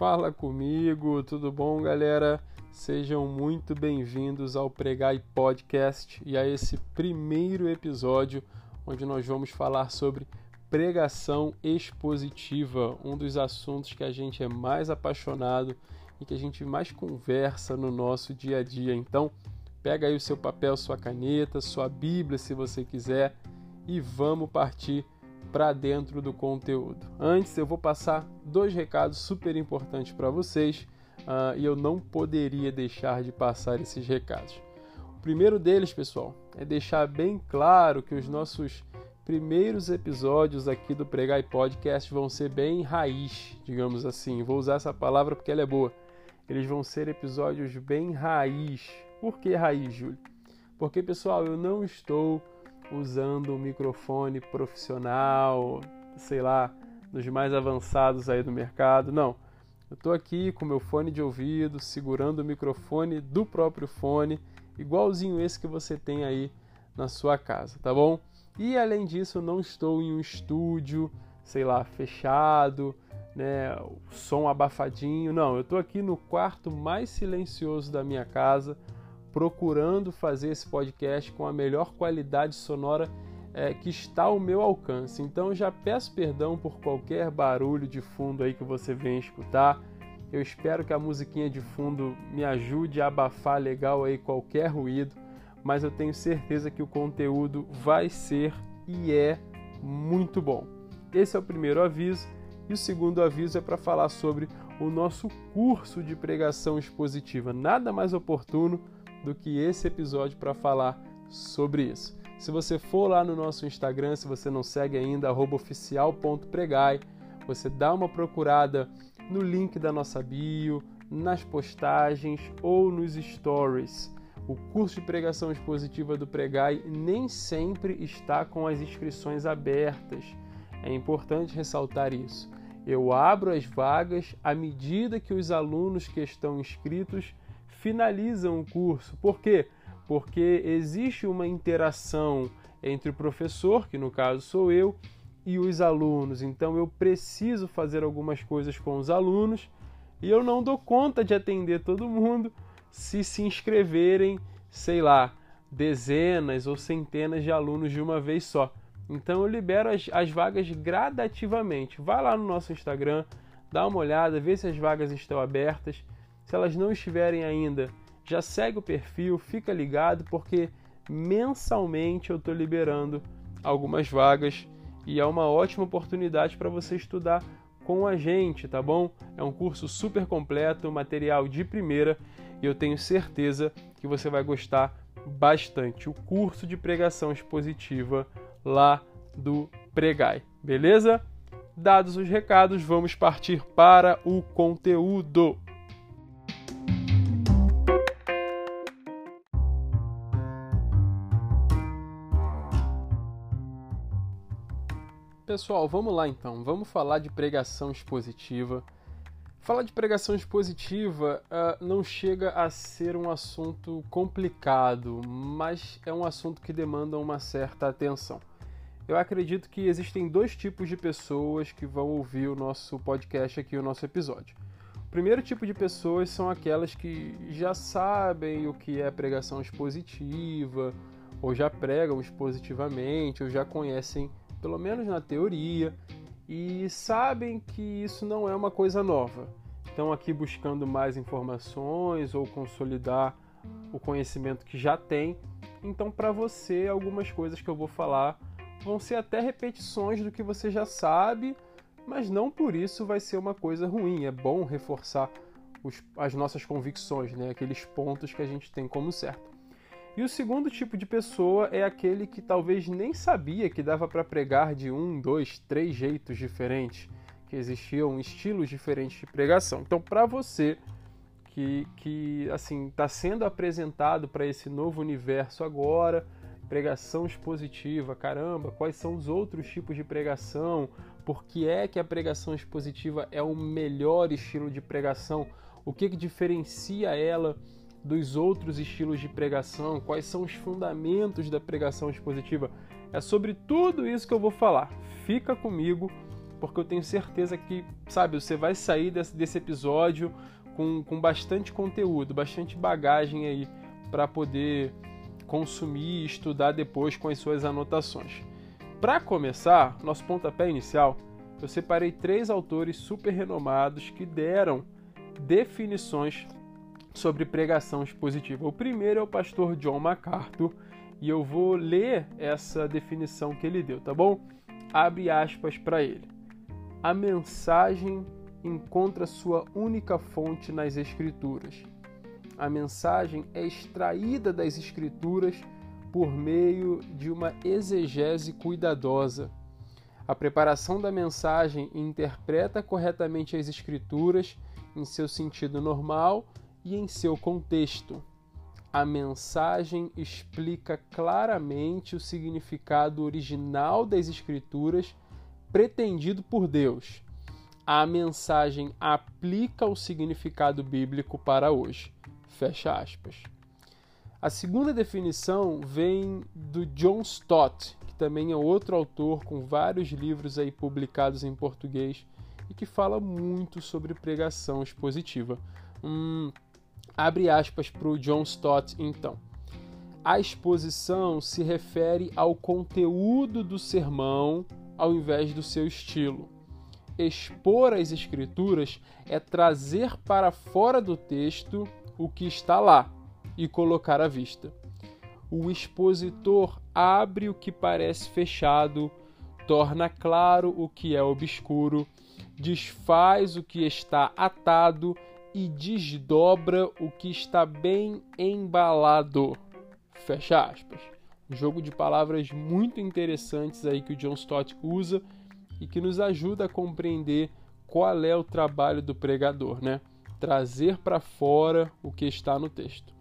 Fala comigo, tudo bom, galera? Sejam muito bem-vindos ao Pregai Podcast e a esse primeiro episódio onde nós vamos falar sobre pregação expositiva, um dos assuntos que a gente é mais apaixonado e que a gente mais conversa no nosso dia a dia. Então, pega aí o seu papel, sua caneta, sua Bíblia, se você quiser, e vamos partir para dentro do conteúdo. Antes, eu vou passar dois recados super importantes para vocês uh, e eu não poderia deixar de passar esses recados. O primeiro deles, pessoal, é deixar bem claro que os nossos primeiros episódios aqui do Pregai Podcast vão ser bem raiz, digamos assim. Vou usar essa palavra porque ela é boa. Eles vão ser episódios bem raiz. Por que raiz, Júlio? Porque, pessoal, eu não estou usando um microfone profissional, sei lá, dos mais avançados aí do mercado. Não. Eu estou aqui com meu fone de ouvido, segurando o microfone do próprio fone, igualzinho esse que você tem aí na sua casa, tá bom? E além disso, não estou em um estúdio, sei lá, fechado, né, o som abafadinho. Não, eu estou aqui no quarto mais silencioso da minha casa, procurando fazer esse podcast com a melhor qualidade sonora é, que está ao meu alcance. Então já peço perdão por qualquer barulho de fundo aí que você venha escutar. Eu espero que a musiquinha de fundo me ajude a abafar legal aí qualquer ruído, mas eu tenho certeza que o conteúdo vai ser e é muito bom. Esse é o primeiro aviso. E o segundo aviso é para falar sobre o nosso curso de pregação expositiva. Nada mais oportuno do que esse episódio para falar sobre isso. Se você for lá no nosso Instagram, se você não segue ainda, oficial.pregai, você dá uma procurada no link da nossa bio, nas postagens ou nos stories. O curso de pregação expositiva do Pregai nem sempre está com as inscrições abertas. É importante ressaltar isso. Eu abro as vagas à medida que os alunos que estão inscritos finalizam o curso. Por quê? Porque existe uma interação entre o professor, que no caso sou eu, e os alunos. Então eu preciso fazer algumas coisas com os alunos e eu não dou conta de atender todo mundo se se inscreverem, sei lá, dezenas ou centenas de alunos de uma vez só. Então eu libero as, as vagas gradativamente. Vai lá no nosso Instagram, dá uma olhada, vê se as vagas estão abertas. Se elas não estiverem ainda, já segue o perfil, fica ligado, porque mensalmente eu estou liberando algumas vagas e é uma ótima oportunidade para você estudar com a gente, tá bom? É um curso super completo, material de primeira e eu tenho certeza que você vai gostar bastante. O curso de pregação expositiva lá do Pregai, beleza? Dados os recados, vamos partir para o conteúdo. Pessoal, vamos lá então. Vamos falar de pregação expositiva. Falar de pregação expositiva uh, não chega a ser um assunto complicado, mas é um assunto que demanda uma certa atenção. Eu acredito que existem dois tipos de pessoas que vão ouvir o nosso podcast aqui, o nosso episódio. O primeiro tipo de pessoas são aquelas que já sabem o que é pregação expositiva, ou já pregam expositivamente, ou já conhecem pelo menos na teoria, e sabem que isso não é uma coisa nova. Estão aqui buscando mais informações ou consolidar o conhecimento que já tem. Então, para você, algumas coisas que eu vou falar vão ser até repetições do que você já sabe, mas não por isso vai ser uma coisa ruim. É bom reforçar os, as nossas convicções, né? aqueles pontos que a gente tem como certo. E o segundo tipo de pessoa é aquele que talvez nem sabia que dava para pregar de um, dois, três jeitos diferentes, que existiam estilos diferentes de pregação. Então, para você que, que assim está sendo apresentado para esse novo universo agora, pregação expositiva, caramba, quais são os outros tipos de pregação? Por que é que a pregação expositiva é o melhor estilo de pregação? O que, que diferencia ela? Dos outros estilos de pregação, quais são os fundamentos da pregação expositiva. É sobre tudo isso que eu vou falar. Fica comigo porque eu tenho certeza que, sabe, você vai sair desse, desse episódio com, com bastante conteúdo, bastante bagagem aí para poder consumir e estudar depois com as suas anotações. Para começar, nosso pontapé inicial, eu separei três autores super renomados que deram definições sobre pregação expositiva. O primeiro é o pastor John MacArthur e eu vou ler essa definição que ele deu, tá bom? Abre aspas para ele. A mensagem encontra sua única fonte nas Escrituras. A mensagem é extraída das Escrituras por meio de uma exegese cuidadosa. A preparação da mensagem interpreta corretamente as Escrituras em seu sentido normal e em seu contexto. A mensagem explica claramente o significado original das Escrituras pretendido por Deus. A mensagem aplica o significado bíblico para hoje. Fecha aspas. A segunda definição vem do John Stott, que também é outro autor com vários livros aí publicados em português e que fala muito sobre pregação expositiva. Hum, Abre aspas para o John Stott, então. A exposição se refere ao conteúdo do sermão ao invés do seu estilo. Expor as escrituras é trazer para fora do texto o que está lá e colocar à vista. O expositor abre o que parece fechado, torna claro o que é obscuro, desfaz o que está atado e desdobra o que está bem embalado. Fecha aspas. Um jogo de palavras muito interessantes aí que o John Stott usa e que nos ajuda a compreender qual é o trabalho do pregador, né? Trazer para fora o que está no texto.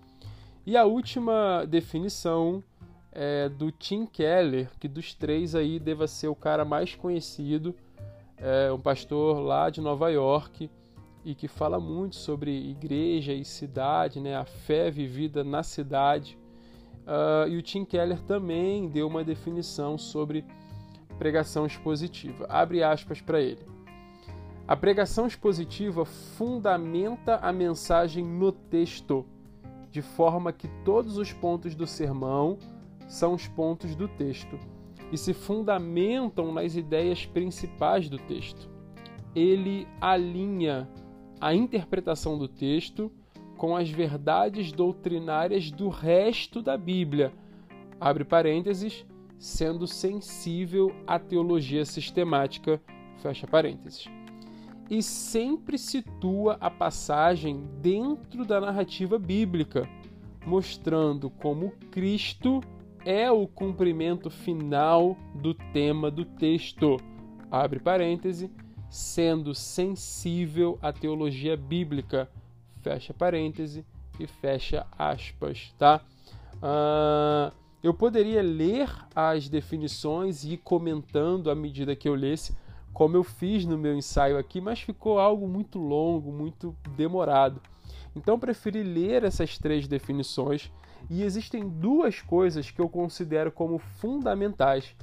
E a última definição é do Tim Keller, que dos três aí deva ser o cara mais conhecido, é um pastor lá de Nova York, e que fala muito sobre igreja e cidade, né, a fé vivida na cidade. Uh, e o Tim Keller também deu uma definição sobre pregação expositiva. Abre aspas para ele. A pregação expositiva fundamenta a mensagem no texto, de forma que todos os pontos do sermão são os pontos do texto e se fundamentam nas ideias principais do texto. Ele alinha a interpretação do texto com as verdades doutrinárias do resto da Bíblia, abre parênteses, sendo sensível à teologia sistemática, fecha parênteses. E sempre situa a passagem dentro da narrativa bíblica, mostrando como Cristo é o cumprimento final do tema do texto. Abre parêntese, sendo sensível à teologia bíblica. Fecha parêntese e fecha aspas, tá? Uh, eu poderia ler as definições e ir comentando à medida que eu lesse, como eu fiz no meu ensaio aqui, mas ficou algo muito longo, muito demorado. Então preferi ler essas três definições e existem duas coisas que eu considero como fundamentais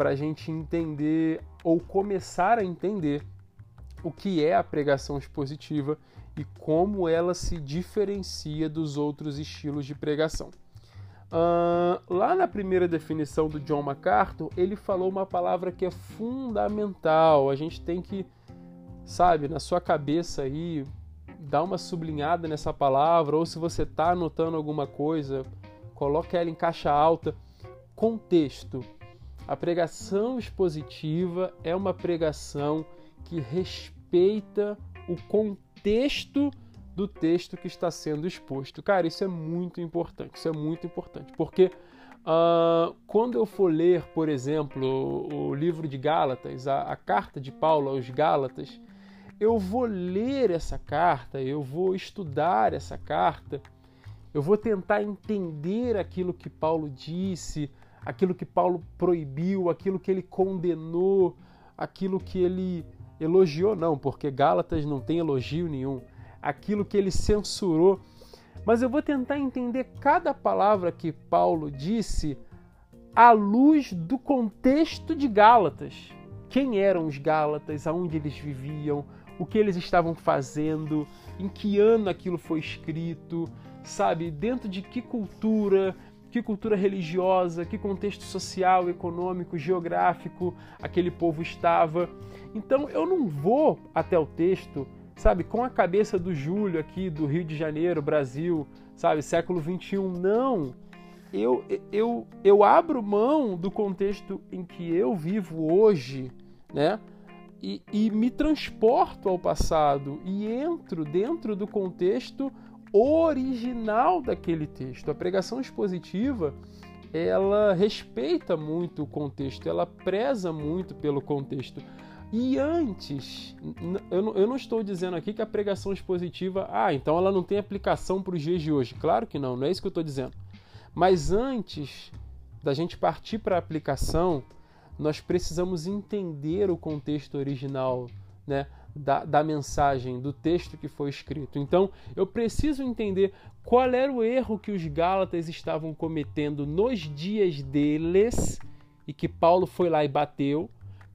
para a gente entender ou começar a entender o que é a pregação expositiva e como ela se diferencia dos outros estilos de pregação. Uh, lá na primeira definição do John MacArthur, ele falou uma palavra que é fundamental. A gente tem que, sabe, na sua cabeça aí, dar uma sublinhada nessa palavra, ou se você está anotando alguma coisa, coloque ela em caixa alta. Contexto. A pregação expositiva é uma pregação que respeita o contexto do texto que está sendo exposto. Cara, isso é muito importante. Isso é muito importante, porque uh, quando eu for ler, por exemplo, o, livro de Gálatas, a, a carta de Paulo aos Gálatas, eu vou ler essa carta, eu vou estudar essa carta, eu vou tentar entender aquilo que Paulo disse, aquilo que Paulo proibiu, aquilo que ele condenou, aquilo que ele elogiou, não, porque Gálatas não tem elogio nenhum, aquilo que ele censurou. Mas eu vou tentar entender cada palavra que Paulo disse à luz do contexto de Gálatas. quem eram os Gálatas, aonde eles viviam, o que eles estavam fazendo, em que ano aquilo foi escrito, sabe? Dentro de que cultura, que cultura religiosa, que contexto social, econômico, geográfico aquele povo estava. Então eu não vou até o texto, sabe, com a cabeça do Júlio aqui do Rio de Janeiro, Brasil, sabe, século 21. Não eu, eu, eu abro mão do contexto em que eu vivo hoje, né? E, e me transporto ao passado e entro dentro do contexto original daquele texto. A pregação expositiva ela respeita muito o contexto, ela preza muito pelo contexto. E antes, eu não, estou dizendo aqui que a pregação expositiva, ah, então ela não tem aplicação para os dias de hoje. Claro que não, não é isso que eu estou dizendo. Mas antes da gente partir para a aplicação, nós precisamos entender o contexto original né, da, da mensagem, do texto que foi escrito. Então, eu preciso entender qual era o erro que os Gálatas estavam cometendo nos dias deles e que Paulo foi lá e bateu,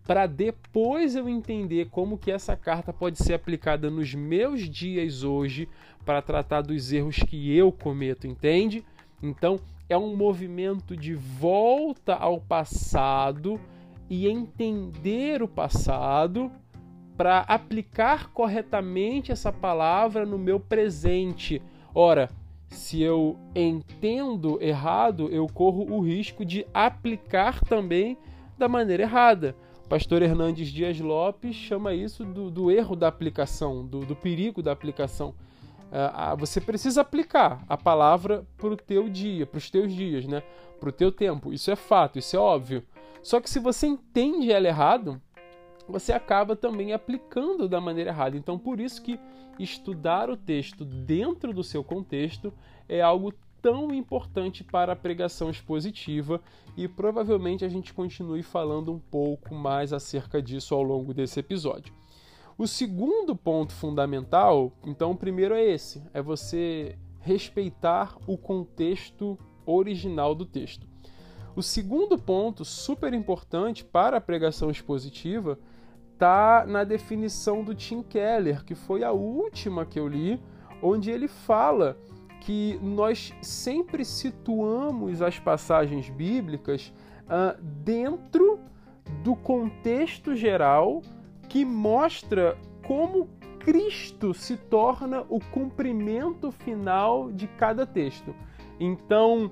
para depois eu entender como que essa carta pode ser aplicada nos meus dias hoje para tratar dos erros que eu cometo, entende? Então, é um movimento de volta ao passado e entender o passado para aplicar corretamente essa palavra no meu presente. Ora, se eu entendo errado, eu corro o risco de aplicar também da maneira errada. Pastor Hernandes Dias Lopes chama isso do, do erro da aplicação, do, do perigo da aplicação. Uh, você precisa aplicar a palavra para o teu dia, para os teus dias, né? para o teu tempo. Isso é fato, isso é óbvio. Só que se você entende ela errado, você acaba também aplicando da maneira errada. Então, por isso que estudar o texto dentro do seu contexto é algo tão importante para a pregação expositiva e provavelmente a gente continue falando um pouco mais acerca disso ao longo desse episódio. O segundo ponto fundamental, então, o primeiro é esse: é você respeitar o contexto original do texto. O segundo ponto, super importante para a pregação expositiva, está na definição do Tim Keller, que foi a última que eu li, onde ele fala que nós sempre situamos as passagens bíblicas uh, dentro do contexto geral que mostra como Cristo se torna o cumprimento final de cada texto. Então,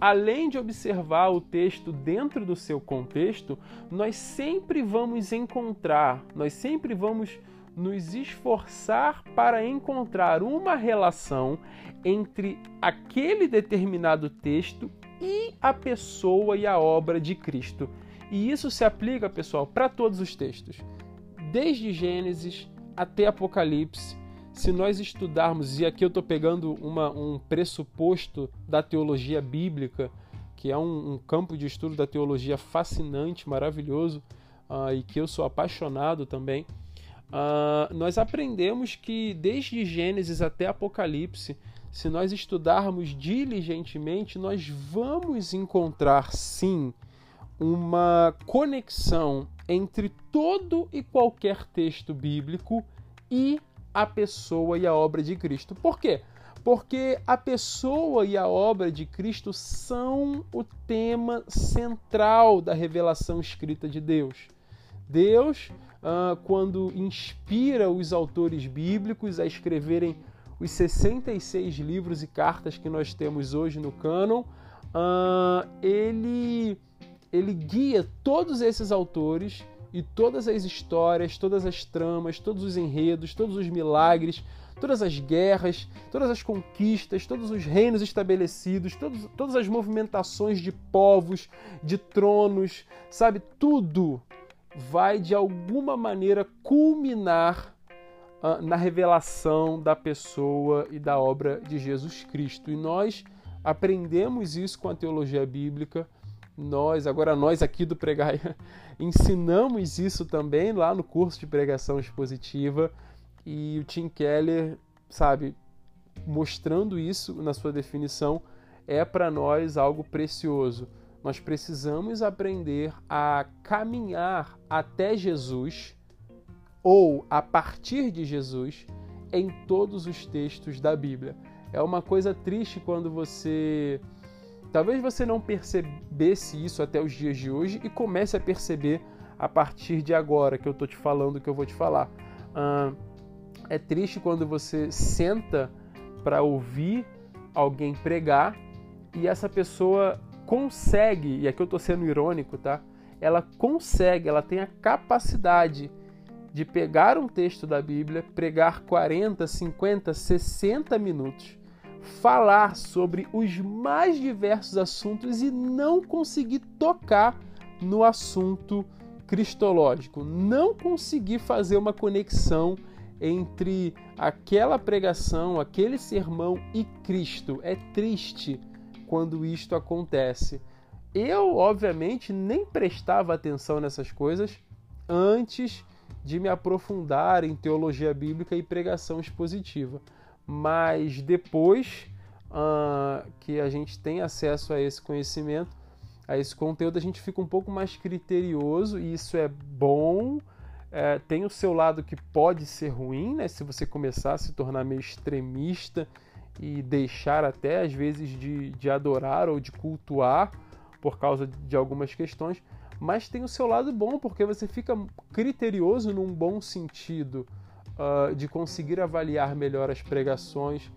além de observar o texto dentro do seu contexto, nós sempre vamos encontrar, nós sempre vamos nos esforçar para encontrar uma relação entre aquele determinado texto e a pessoa e a obra de Cristo. E isso se aplica, pessoal, para todos os textos desde Gênesis até Apocalipse, se nós estudarmos, e aqui eu estou pegando uma, um pressuposto da teologia bíblica, que é um, um, campo de estudo da teologia fascinante, maravilhoso, uh, e que eu sou apaixonado também, uh, nós aprendemos que desde Gênesis até Apocalipse, se nós estudarmos diligentemente, nós vamos encontrar sim uma conexão entre todo e qualquer texto bíblico e a pessoa e a obra de Cristo. Por quê? Porque a pessoa e a obra de Cristo são o tema central da revelação escrita de Deus. Deus, ah, quando inspira os autores bíblicos a escreverem os 66 livros e cartas que nós temos hoje no cânon, ah, ele ele guia todos esses autores e todas as histórias, todas as tramas, todos os enredos, todos os milagres, todas as guerras, todas as conquistas, todos os reinos estabelecidos, todos, todas as movimentações de povos, de tronos, sabe? Tudo vai de alguma maneira culminar uh, na revelação da pessoa e da obra de Jesus Cristo. E nós aprendemos isso com a teologia bíblica nós, agora nós aqui do Pregar, ensinamos isso também lá no curso de pregação expositiva e o Tim Keller, sabe, mostrando isso na sua definição, é para nós algo precioso. Nós precisamos aprender a caminhar até Jesus ou a partir de Jesus em todos os textos da Bíblia. É uma coisa triste quando você. Talvez você não percebesse isso até os dias de hoje e comece a perceber a partir de agora que eu estou te falando o que eu vou te falar. É triste quando você senta para ouvir alguém pregar e essa pessoa consegue, e aqui eu estou sendo irônico, tá? Ela consegue, ela tem a capacidade de pegar um texto da Bíblia, pregar 40, 50, 60 minutos, falar sobre os mais diversos assuntos e não conseguir tocar no assunto cristológico, não conseguir fazer uma conexão entre aquela pregação, aquele sermão e Cristo. É triste quando isto acontece. Eu, obviamente, nem prestava atenção nessas coisas antes de me aprofundar em teologia bíblica e pregação expositiva. Mas depois uh, que a gente tem acesso a esse conhecimento, a esse conteúdo, a gente fica um pouco mais criterioso e isso é bom. É, tem o seu lado que pode ser ruim, né? Se você começar a se tornar meio extremista e deixar até às vezes de, de adorar ou de cultuar por causa de algumas questões, mas tem o seu lado bom porque você fica criterioso num bom sentido uh, de conseguir avaliar melhor as pregações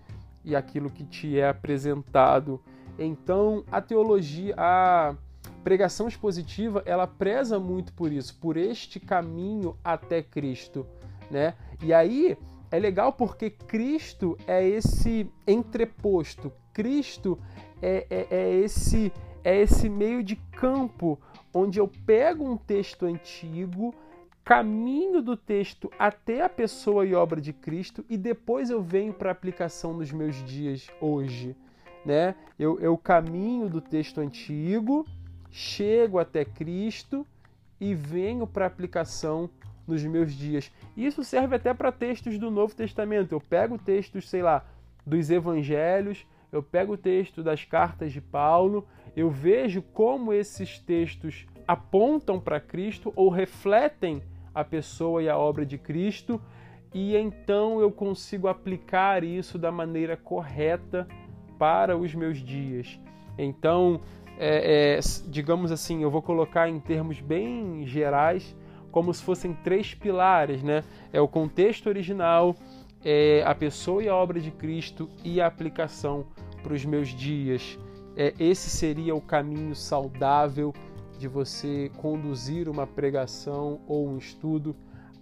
e aquilo que te é apresentado. Então a teologia, a pregação expositiva, ela preza muito por isso, por este caminho até Cristo, né? E aí é legal porque Cristo é esse entreposto, Cristo é, é, é, esse, é esse meio de campo onde eu pego um texto antigo, caminho do texto até a pessoa e obra de Cristo e depois eu venho para aplicação nos meus dias hoje. Né? Eu, eu caminho do texto antigo, chego até Cristo e venho para aplicação nos meus dias. Isso serve até para textos do Novo Testamento. Eu pego textos, sei lá, dos evangelhos, eu pego o texto das cartas de Paulo, eu vejo como esses textos apontam para Cristo ou refletem a pessoa e a obra de Cristo, e então eu consigo aplicar isso da maneira correta para os meus dias. Então, é, é, digamos assim, eu vou colocar em termos bem gerais como se fossem três pilares, né? É o contexto original, é a pessoa e a obra de Cristo e a aplicação para os meus dias. É, esse seria o caminho saudável de você conduzir uma pregação ou um estudo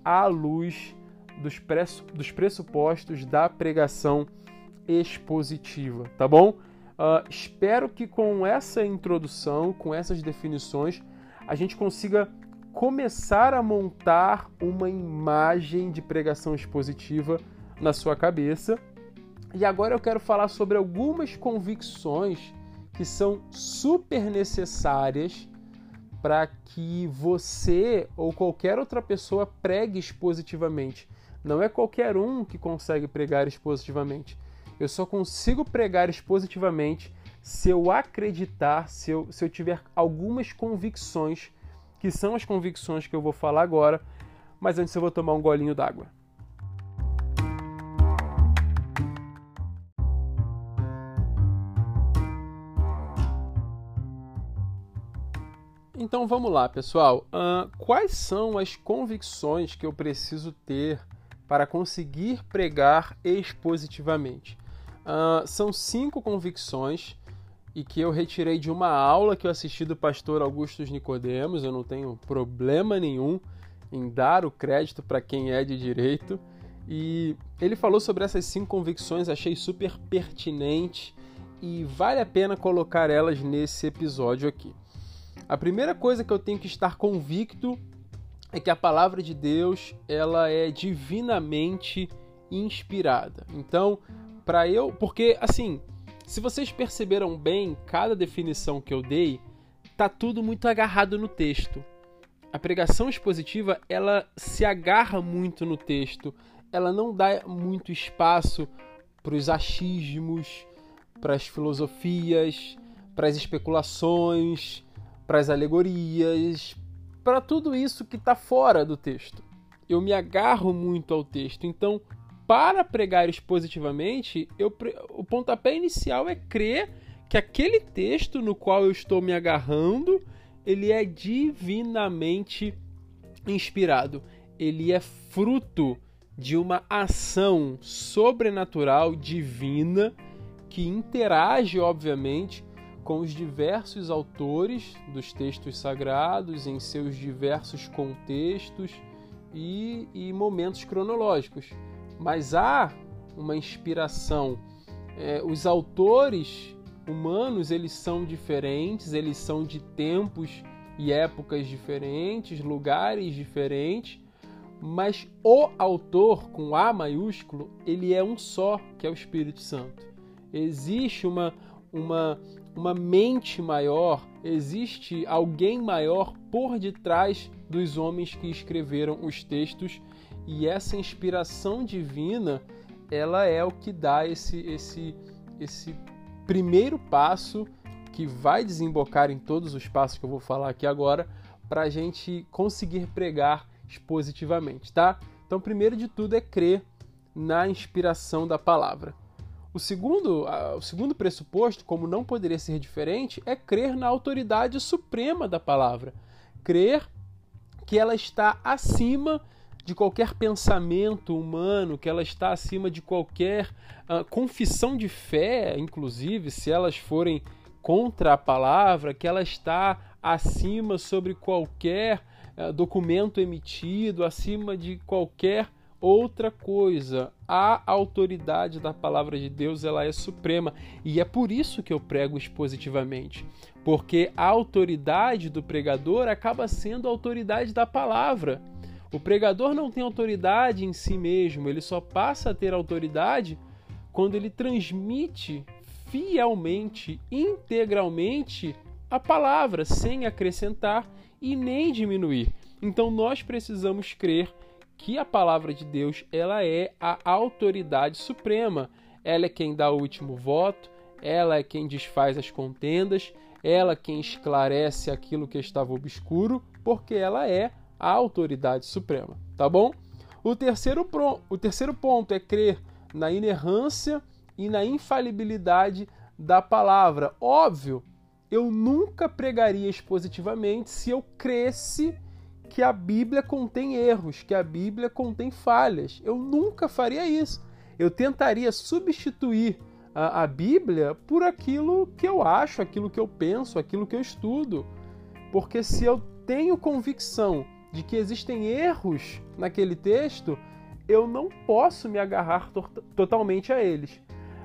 à luz dos, pressupostos da pregação expositiva, tá bom? Uh, espero que com essa introdução, com essas definições, a gente consiga começar a montar uma imagem de pregação expositiva na sua cabeça. E agora eu quero falar sobre algumas convicções que são super necessárias para que você ou qualquer outra pessoa pregue expositivamente. Não é qualquer um que consegue pregar expositivamente. Eu só consigo pregar expositivamente se eu acreditar, se eu, se eu tiver algumas convicções que são as convicções que eu vou falar agora, mas antes eu vou tomar um golinho d'água. Então vamos lá, pessoal. Uh, quais são as convicções que eu preciso ter para conseguir pregar expositivamente? Uh, são cinco convicções e que eu retirei de uma aula que eu assisti do pastor Augustus Nicodemos. Eu não tenho problema nenhum em dar o crédito para quem é de direito. E ele falou sobre essas cinco convicções, achei super pertinente e vale a pena colocar elas nesse episódio aqui. A primeira coisa que eu tenho que estar convicto é que a palavra de Deus ela é divinamente inspirada. Então, para eu, porque assim, se vocês perceberam bem, cada definição que eu dei, tá tudo muito agarrado no texto. A pregação expositiva, ela se agarra muito no texto, ela não dá muito espaço para os achismos, para as filosofias, para as especulações, para as alegorias, para tudo isso que está fora do texto. Eu me agarro muito ao texto. Então, para pregar expositivamente, eu, o pontapé inicial é crer que aquele texto no qual eu estou me agarrando, ele é divinamente inspirado. Ele é fruto de uma ação sobrenatural divina que interage, obviamente, com os diversos autores dos textos sagrados em seus diversos contextos e, e momentos cronológicos. Mas há uma inspiração. É, os autores humanos eles são diferentes, eles são de tempos e épocas diferentes, lugares diferentes, mas o autor com A maiúsculo ele é um só, que é o Espírito Santo. Existe uma uma uma mente maior, existe alguém maior por detrás dos homens que escreveram os textos e essa inspiração divina ela é o que dá esse esse esse primeiro passo que vai desembocar em todos os passos que eu vou falar aqui agora para a gente conseguir pregar expositivamente, tá? Então, primeiro de tudo é crer na inspiração da palavra. O segundo, o segundo pressuposto, como não poderia ser diferente, é crer na autoridade suprema da palavra. Crer que ela está acima de qualquer pensamento humano, que ela está acima de qualquer uh, confissão de fé, inclusive, se elas forem contra a palavra, que ela está acima sobre qualquer uh, documento emitido, acima de qualquer outra coisa. A autoridade da palavra de Deus, ela é suprema, e é por isso que eu prego expositivamente, porque a autoridade do pregador acaba sendo a autoridade da palavra. O pregador não tem autoridade em si mesmo, ele só passa a ter autoridade quando ele transmite fielmente, integralmente a palavra, sem acrescentar e nem diminuir. Então nós precisamos crer que a palavra de Deus ela é a autoridade suprema. Ela é quem dá o último voto, ela é quem desfaz as contendas, ela é quem esclarece aquilo que estava obscuro, porque ela é a autoridade suprema, tá bom? O terceiro, o terceiro ponto é crer na inerrância e na infalibilidade da palavra. Óbvio, eu nunca pregaria expositivamente se eu cresce que a Bíblia contém erros, que a Bíblia contém falhas. Eu nunca faria isso. Eu tentaria substituir a, a, Bíblia por aquilo que eu acho, aquilo que eu penso, aquilo que eu estudo. Porque se eu tenho convicção de que existem erros naquele texto, eu não posso me agarrar to totalmente a eles.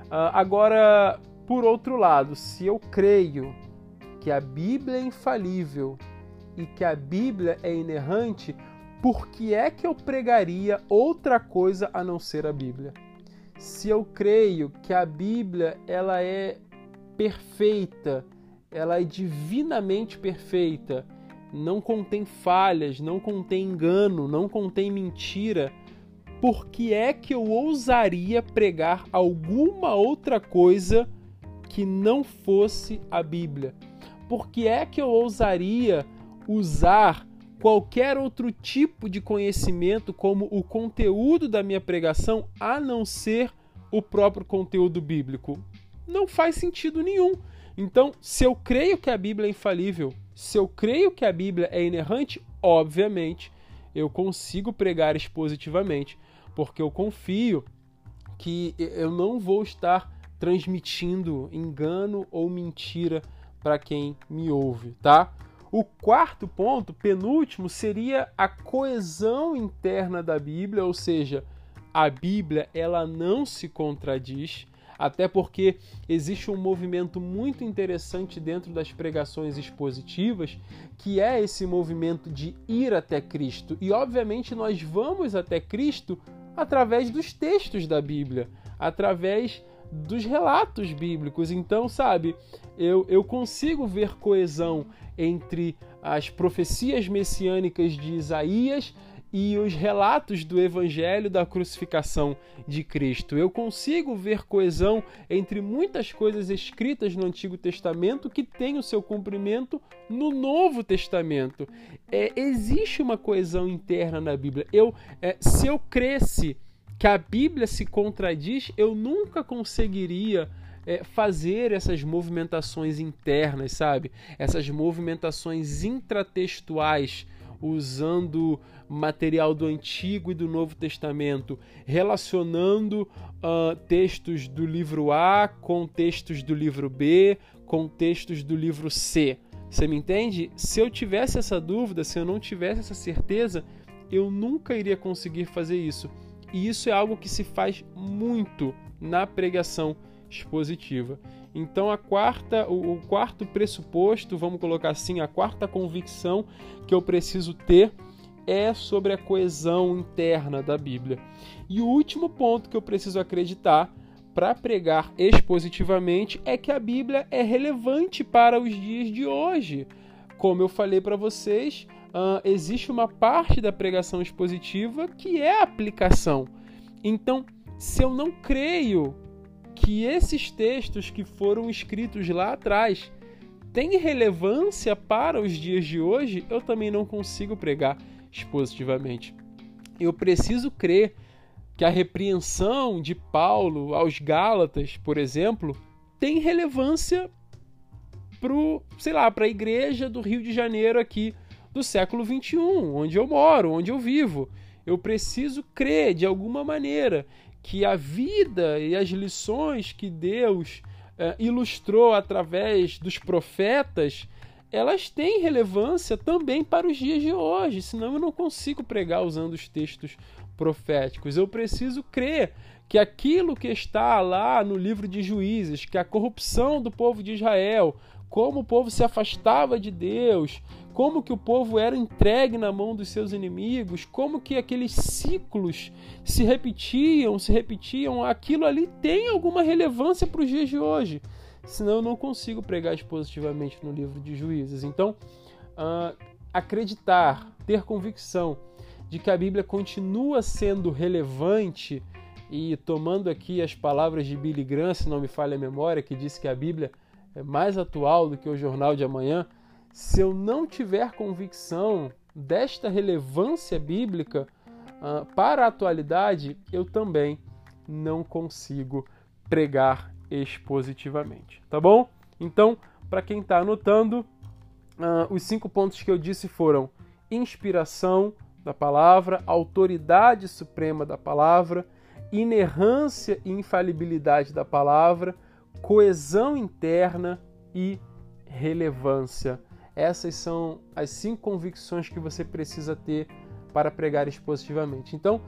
Uh, agora, por outro lado, se eu creio que a Bíblia é infalível, e que a Bíblia é inerrante, por que é que eu pregaria outra coisa a não ser a Bíblia? Se eu creio que a Bíblia ela é perfeita, ela é divinamente perfeita, não contém falhas, não contém engano, não contém mentira, por que é que eu ousaria pregar alguma outra coisa que não fosse a Bíblia? Por que é que eu ousaria usar qualquer outro tipo de conhecimento como o conteúdo da minha pregação a não ser o próprio conteúdo bíblico. Não faz sentido nenhum. Então, se eu creio que a Bíblia é infalível, se eu creio que a Bíblia é inerrante, obviamente eu consigo pregar expositivamente, porque eu confio que eu não vou estar transmitindo engano ou mentira para quem me ouve, tá? O quarto ponto, penúltimo, seria a coesão interna da Bíblia, ou seja, a Bíblia ela não se contradiz, até porque existe um movimento muito interessante dentro das pregações expositivas, que é esse movimento de ir até Cristo. E obviamente nós vamos até Cristo através dos textos da Bíblia, através dos relatos bíblicos. Então, sabe, eu, eu consigo ver coesão entre as profecias messiânicas de Isaías e os relatos do evangelho da crucificação de Cristo. Eu consigo ver coesão entre muitas coisas escritas no Antigo Testamento que têm o seu cumprimento no Novo Testamento. É, existe uma coesão interna na Bíblia. Eu, é, se eu cresce que a Bíblia se contradiz, eu nunca conseguiria é, fazer essas movimentações internas, sabe? Essas movimentações intratextuais usando material do Antigo e do Novo Testamento, relacionando uh, textos do livro A com textos do livro B, com textos do livro C. Você me entende? Se eu tivesse essa dúvida, se eu não tivesse essa certeza, eu nunca iria conseguir fazer isso. E isso é algo que se faz muito na pregação expositiva. Então a quarta, o, o quarto pressuposto, vamos colocar assim, a quarta convicção que eu preciso ter é sobre a coesão interna da Bíblia. E o último ponto que eu preciso acreditar para pregar expositivamente é que a Bíblia é relevante para os dias de hoje. Como eu falei para vocês, uh, existe uma parte da pregação expositiva que é a aplicação. Então, se eu não creio que esses textos que foram escritos lá atrás têm relevância para os dias de hoje, eu também não consigo pregar expositivamente. Eu preciso crer que a repreensão de Paulo aos Gálatas, por exemplo, tem relevância para sei lá, para a igreja do Rio de Janeiro aqui do século 21, onde eu moro, onde eu vivo. Eu preciso crer de alguma maneira que a vida e as lições que Deus eh, ilustrou através dos profetas, elas têm relevância também para os dias de hoje, senão eu não consigo pregar usando os textos proféticos. Eu preciso crer que aquilo que está lá no livro de Juízes, que a corrupção do povo de Israel, como o povo se afastava de Deus, como que o povo era entregue na mão dos seus inimigos, como que aqueles ciclos se repetiam, se repetiam, aquilo ali tem alguma relevância para os dias de hoje. Senão eu não consigo pregar expositivamente no livro de Juízes. Então, uh, acreditar, ter convicção de que a Bíblia continua sendo relevante e tomando aqui as palavras de Billy Graham, se não me falha a memória, que disse que a Bíblia é mais atual do que o jornal de amanhã, se eu não tiver convicção desta relevância bíblica uh, para a atualidade, eu também não consigo pregar expositivamente, tá bom? Então, para quem está anotando, uh, os cinco pontos que eu disse foram inspiração da palavra, autoridade suprema da palavra, inerrância e infalibilidade da palavra, coesão interna e relevância essas são as cinco convicções que você precisa ter para pregar expositivamente. Então,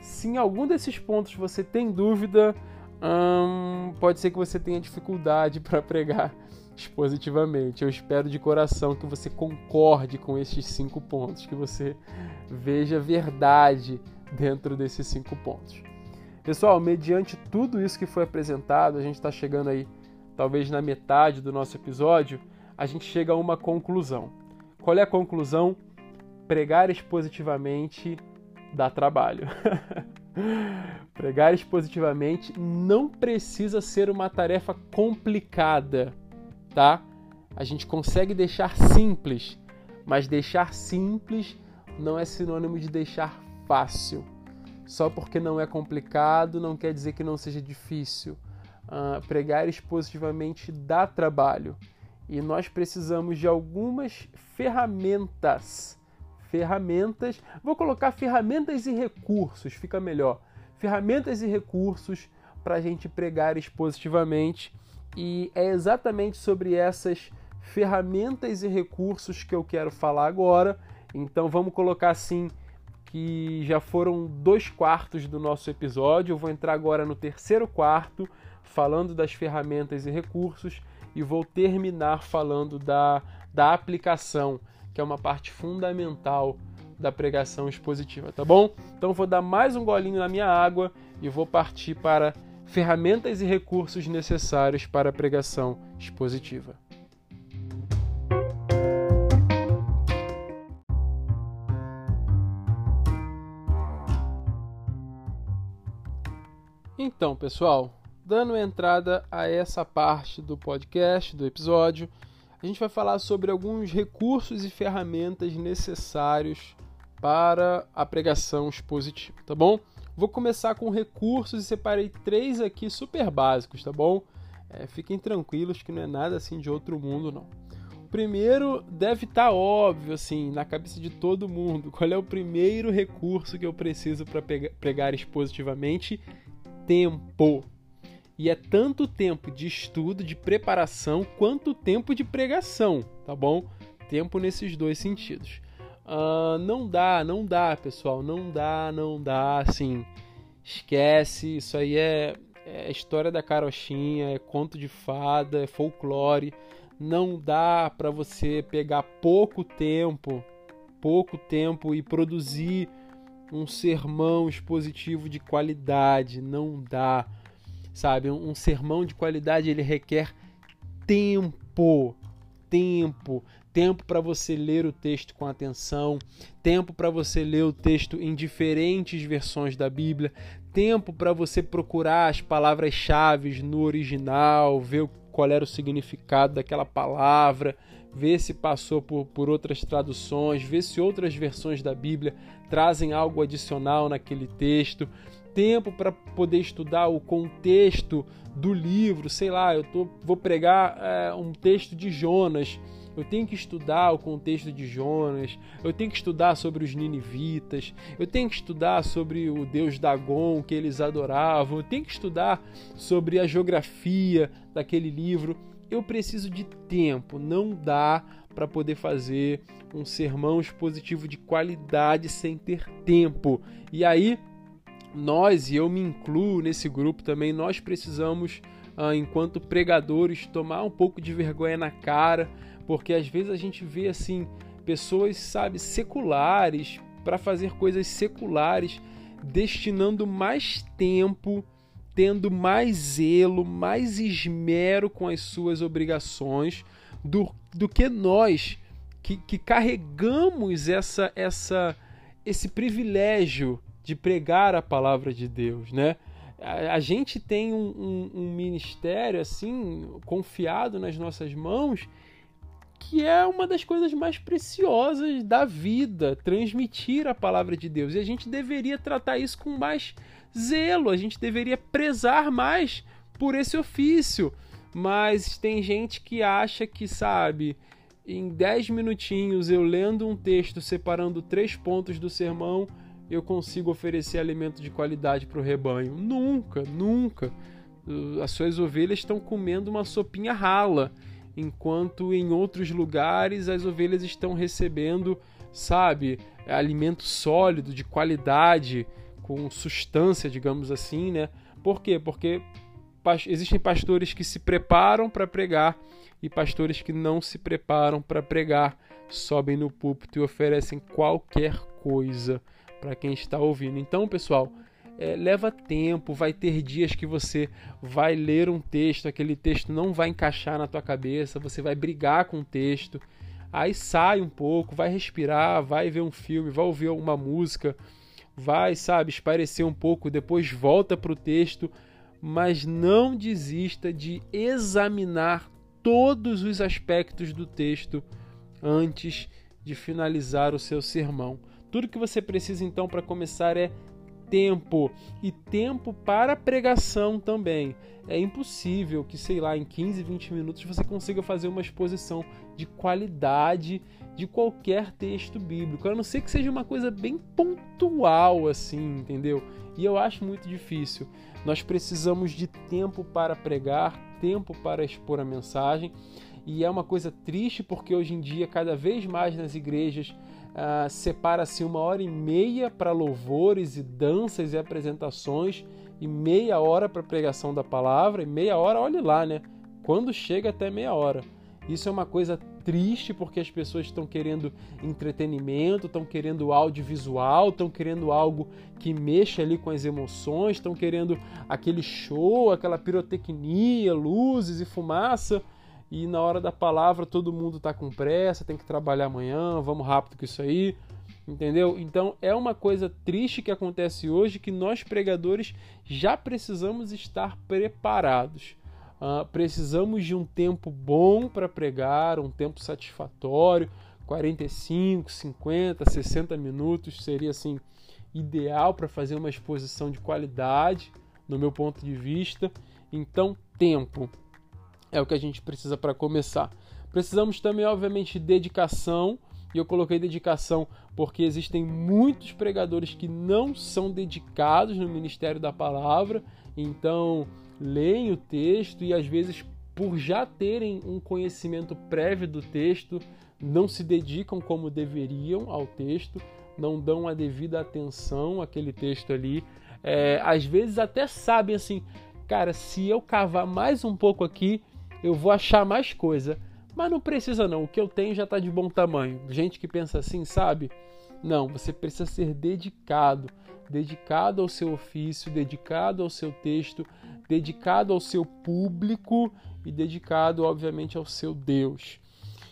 se em algum desses pontos você tem dúvida, hum, pode ser que você tenha dificuldade para pregar expositivamente. Eu espero de coração que você concorde com esses cinco pontos, que você veja verdade dentro desses cinco pontos. Pessoal, mediante tudo isso que foi apresentado, a gente está chegando aí talvez na metade do nosso episódio a gente chega a uma conclusão. Qual é a conclusão? Pregar expositivamente dá trabalho. Pregar expositivamente não precisa ser uma tarefa complicada, tá? A gente consegue deixar simples, mas deixar simples não é sinônimo de deixar fácil. Só porque não é complicado não quer dizer que não seja difícil. Uh, pregar expositivamente dá trabalho. E nós precisamos de algumas ferramentas. Ferramentas, vou colocar ferramentas e recursos, fica melhor. Ferramentas e recursos para a gente pregar expositivamente. E é exatamente sobre essas ferramentas e recursos que eu quero falar agora. Então vamos colocar assim que já foram dois quartos do nosso episódio. Eu vou entrar agora no terceiro quarto, falando das ferramentas e recursos e vou terminar falando da, da aplicação, que é uma parte fundamental da pregação expositiva, tá bom? Então vou dar mais um golinho na minha água e vou partir para ferramentas e recursos necessários para a pregação expositiva. Então, pessoal, dando entrada a essa parte do podcast, do episódio, a gente vai falar sobre alguns recursos e ferramentas necessários para a pregação expositiva, tá bom? Vou começar com recursos e separei três aqui super básicos, tá bom? É, fiquem tranquilos que não é nada assim de outro mundo, não. O primeiro deve estar tá óbvio, assim, na cabeça de todo mundo. Qual é o primeiro recurso que eu preciso para pregar expositivamente? Tempo. E é tanto tempo de estudo, de preparação, quanto tempo de pregação, tá bom? Tempo nesses dois sentidos. Uh, não dá, não dá, pessoal. Não dá, não dá. Assim, esquece. Isso aí é, é história da carochinha, é conto de fada, é folclore. Não dá para você pegar pouco tempo, pouco tempo e produzir um sermão expositivo de qualidade. Não dá, sabe? Um, sermão de qualidade ele requer tempo, tempo. Tempo para você ler o texto com atenção, tempo para você ler o texto em diferentes versões da Bíblia, tempo para você procurar as palavras-chave no original, ver qual era o significado daquela palavra, ver se passou por, por outras traduções, ver se outras versões da Bíblia trazem algo adicional naquele texto, tempo para poder estudar o contexto do livro, sei lá, eu tô, vou pregar é, um texto de Jonas. Eu tenho que estudar o contexto de Jonas, eu tenho que estudar sobre os ninivitas, eu tenho que estudar sobre o deus Dagon que eles adoravam, eu tenho que estudar sobre a geografia daquele livro. Eu preciso de tempo, não dá para poder fazer um sermão expositivo de qualidade sem ter tempo. E aí, nós, e eu me incluo nesse grupo também, nós precisamos, ah, enquanto pregadores, tomar um pouco de vergonha na cara, porque às vezes a gente vê assim pessoas, sabe, seculares para fazer coisas seculares, destinando mais tempo, tendo mais zelo, mais esmero com as suas obrigações do, do que nós que, que carregamos essa essa esse privilégio de pregar a palavra de Deus, né? A, gente tem um, um, um ministério assim confiado nas nossas mãos que é uma das coisas mais preciosas da vida, transmitir a palavra de Deus. E a gente deveria tratar isso com mais zelo, a gente deveria prezar mais por esse ofício. Mas tem gente que acha que, sabe, em 10 minutinhos eu lendo um texto, separando três pontos do sermão, eu consigo oferecer alimento de qualidade para o rebanho. Nunca, nunca. As suas ovelhas estão comendo uma sopinha rala enquanto em outros lugares as ovelhas estão recebendo, sabe, alimento sólido, de qualidade, com substância, digamos assim, né? Por quê? Porque existem pastores que se preparam para pregar e pastores que não se preparam para pregar, sobem no púlpito e oferecem qualquer coisa para quem está ouvindo. Então, pessoal, é, leva tempo, vai ter dias que você vai ler um texto, aquele texto não vai encaixar na tua cabeça, você vai brigar com o texto, aí sai um pouco, vai respirar, vai ver um filme, vai ouvir uma música, vai, sabe, esparecer um pouco, depois volta para o texto, mas não desista de examinar todos os aspectos do texto antes de finalizar o seu sermão. Tudo que você precisa então para começar é tempo e tempo para pregação também. É impossível que, sei lá, em 15, 20 minutos você consiga fazer uma exposição de qualidade de qualquer texto bíblico, a não ser que seja uma coisa bem pontual assim, entendeu? E eu acho muito difícil. Nós precisamos de tempo para pregar, tempo para expor a mensagem, e é uma coisa triste porque hoje em dia, cada vez mais nas igrejas, uh, separa-se uma hora e meia para louvores e danças e apresentações e meia hora para pregação da palavra e meia hora, olhe lá, né? Quando chega até meia hora. Isso é uma coisa triste porque as pessoas estão querendo entretenimento, estão querendo audiovisual, estão querendo algo que mexa ali com as emoções, estão querendo aquele show, aquela pirotecnia, luzes e fumaça e na hora da palavra todo mundo está com pressa, tem que trabalhar amanhã, vamos rápido com isso aí. Entendeu? Então é uma coisa triste que acontece hoje que nós pregadores já precisamos estar preparados. Uh, precisamos de um tempo bom para pregar, um tempo satisfatório, 45, 50, 60 minutos seria assim ideal para fazer uma exposição de qualidade, no meu ponto de vista. Então, tempo é o que a gente precisa para começar. Precisamos também, obviamente, de dedicação e eu coloquei dedicação porque existem muitos pregadores que não são dedicados no ministério da palavra, então leem o texto e às vezes por já terem um conhecimento prévio do texto, não se dedicam como deveriam ao texto, não dão a devida atenção àquele texto ali. É, às vezes até sabem assim, cara, se eu cavar mais um pouco aqui, eu vou achar mais coisa. Mas não precisa não, o que eu tenho já está de bom tamanho. Gente que pensa assim, sabe? Não, você precisa ser dedicado, dedicado ao seu ofício, dedicado ao seu texto, dedicado ao seu público e dedicado, obviamente, ao seu Deus.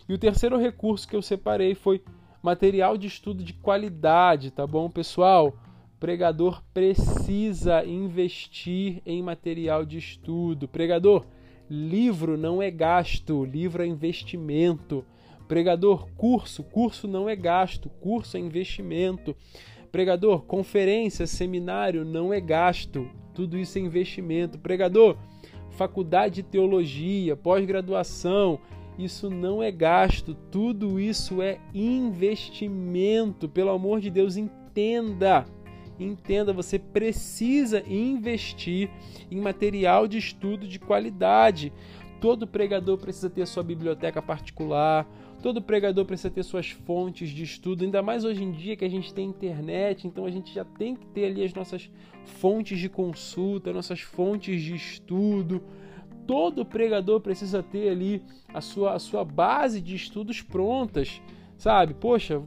E o terceiro recurso que eu separei foi material de estudo de qualidade, tá bom, pessoal? Pregador precisa investir em material de estudo. Pregador, Livro não é gasto, livro é investimento. Pregador, curso, curso não é gasto, curso é investimento. Pregador, conferência, seminário não é gasto, tudo isso é investimento. Pregador, faculdade de teologia, pós-graduação, isso não é gasto, tudo isso é investimento. Pelo amor de Deus, entenda. Entenda, você precisa investir em material de estudo de qualidade. Todo pregador precisa ter sua biblioteca particular, todo pregador precisa ter suas fontes de estudo, ainda mais hoje em dia que a gente tem internet, então a gente já tem que ter ali as nossas fontes de consulta, nossas fontes de estudo. Todo pregador precisa ter ali a sua, a sua base de estudos prontas, sabe? Poxa,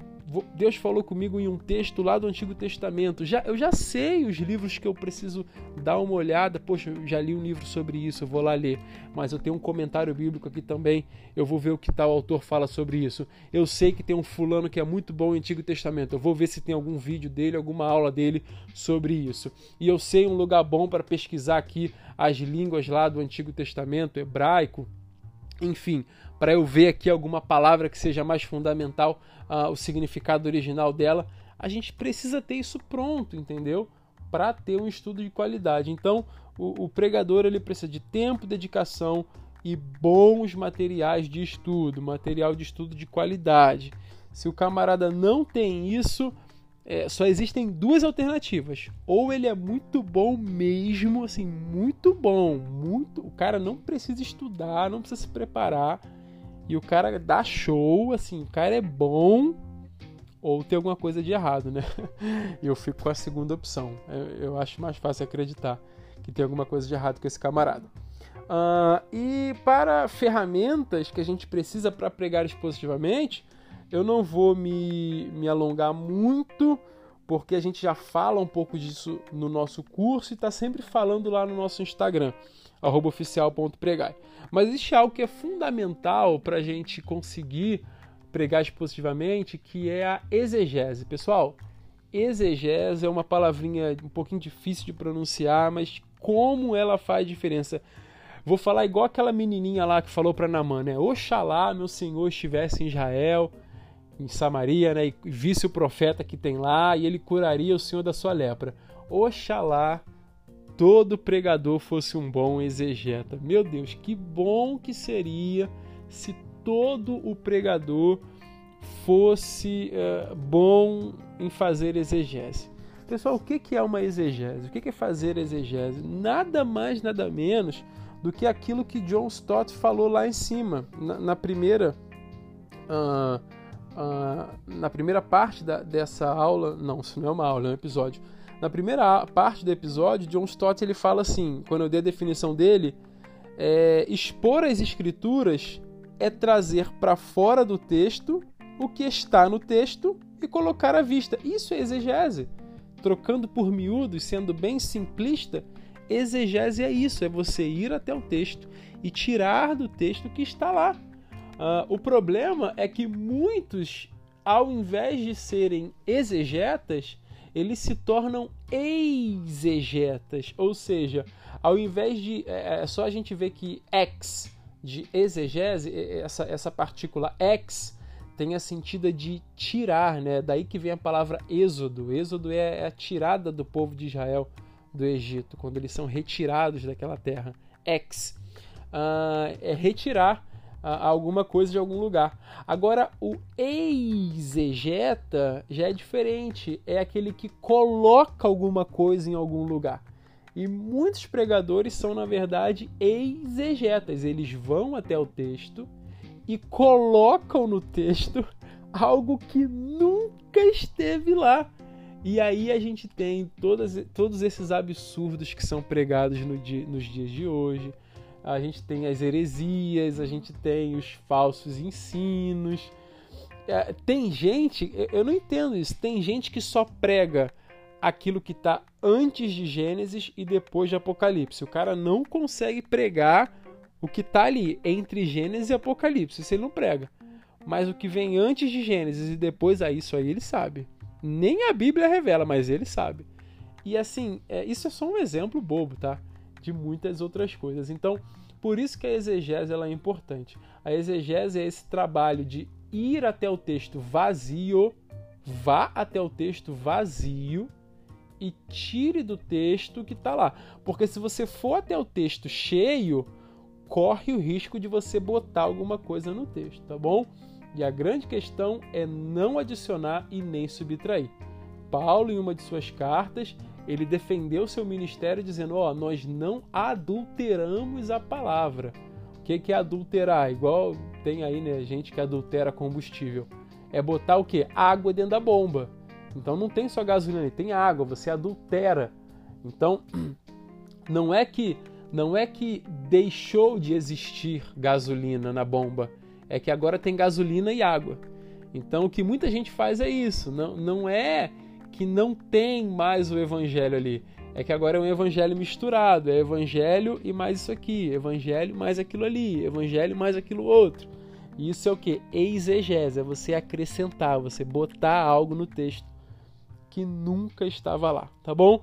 Deus falou comigo em um texto lá do Antigo Testamento. Já, eu já sei os livros que eu preciso dar uma olhada. Poxa, eu já li um livro sobre isso, eu vou lá ler. Mas eu tenho um comentário bíblico aqui também. Eu vou ver o que tal autor fala sobre isso. Eu sei que tem um fulano que é muito bom no Antigo Testamento. Eu vou ver se tem algum vídeo dele, alguma aula dele sobre isso. E eu sei um lugar bom para pesquisar aqui as línguas lá do Antigo Testamento, hebraico, enfim, para eu ver aqui alguma palavra que seja mais fundamental, uh, o significado original dela, a gente precisa ter isso pronto, entendeu? Para ter um estudo de qualidade. Então, o, o pregador ele precisa de tempo, dedicação e bons materiais de estudo, material de estudo de qualidade. Se o camarada não tem isso, é, só existem duas alternativas. Ou ele é muito bom mesmo, assim, muito bom, muito. O cara não precisa estudar, não precisa se preparar. E o cara dá show, assim, o cara é bom. Ou tem alguma coisa de errado, né? Eu fico com a segunda opção. Eu, eu acho mais fácil acreditar que tem alguma coisa de errado com esse camarada. Uh, e para ferramentas que a gente precisa para pregar expositivamente, eu não vou me, me alongar muito, porque a gente já fala um pouco disso no nosso curso e está sempre falando lá no nosso Instagram, oficial.pregai. Mas existe algo que é fundamental para a gente conseguir pregar expositivamente, que é a exegese. Pessoal, exegese é uma palavrinha um pouquinho difícil de pronunciar, mas como ela faz diferença. Vou falar igual aquela menininha lá que falou para Namã, né? Oxalá meu Senhor estivesse em Israel em Samaria, né, e visse o profeta que tem lá, e ele curaria o senhor da sua lepra. Oxalá todo pregador fosse um bom exegeta. Meu Deus, que bom que seria se todo o pregador fosse uh, bom em fazer exegese. Pessoal, o que é uma exegese? O que é fazer exegese? Nada mais, nada menos do que aquilo que John Stott falou lá em cima, na, na primeira uh, uh, na primeira parte da, dessa aula, não, isso não é uma aula, é um episódio. Na primeira parte do episódio, John Stott ele fala assim, quando eu dei a definição dele, é, expor as escrituras é trazer para fora do texto o que está no texto e colocar à vista. Isso é exegese. Trocando por miúdos, sendo bem simplista, exegese é isso: é você ir até o texto e tirar do texto o que está lá. Uh, o problema é que muitos ao invés de serem exegetas, eles se tornam exegetas, ou seja, ao invés de é, é só a gente ver que ex de exegese, essa, essa partícula ex tem a sentido de tirar, né? Daí que vem a palavra êxodo. Êxodo é, é a tirada do povo de Israel do Egito, quando eles são retirados daquela terra. Ex uh, é retirar alguma coisa de algum lugar. Agora, o exegeta já é diferente, é aquele que coloca alguma coisa em algum lugar. E muitos pregadores são, na verdade, exegetas. Eles vão até o texto e colocam no texto algo que nunca esteve lá. E aí a gente tem todas, todos esses absurdos que são pregados no dia, nos dias de hoje. A gente tem as heresias, a gente tem os falsos ensinos. É, tem gente, eu não entendo isso, tem gente que só prega aquilo que está antes de Gênesis e depois de Apocalipse. O cara não consegue pregar o que está ali entre Gênesis e Apocalipse, isso ele não prega. Mas o que vem antes de Gênesis e depois a isso aí ele sabe. Nem a Bíblia revela, mas ele sabe. E assim, é, isso é só um exemplo bobo, tá? De muitas outras coisas. Então, por isso que a exegese ela é importante. A exegese é esse trabalho de ir até o texto vazio, vá até o texto vazio e tire do texto que está lá. Porque se você for até o texto cheio, corre o risco de você botar alguma coisa no texto, tá bom? E a grande questão é não adicionar e nem subtrair. Paulo, em uma de suas cartas, ele defendeu seu ministério dizendo: Ó, oh, nós não adulteramos a palavra. O que é adulterar? Igual tem aí, né, gente que adultera combustível. É botar o que? Água dentro da bomba. Então não tem só gasolina, tem água, você adultera. Então, não é que não é que deixou de existir gasolina na bomba, é que agora tem gasolina e água. Então o que muita gente faz é isso, não, não é que não tem mais o evangelho ali, é que agora é um evangelho misturado, é evangelho e mais isso aqui, evangelho mais aquilo ali, evangelho mais aquilo outro. Isso é o que? Exegese, é você acrescentar, você botar algo no texto que nunca estava lá, tá bom?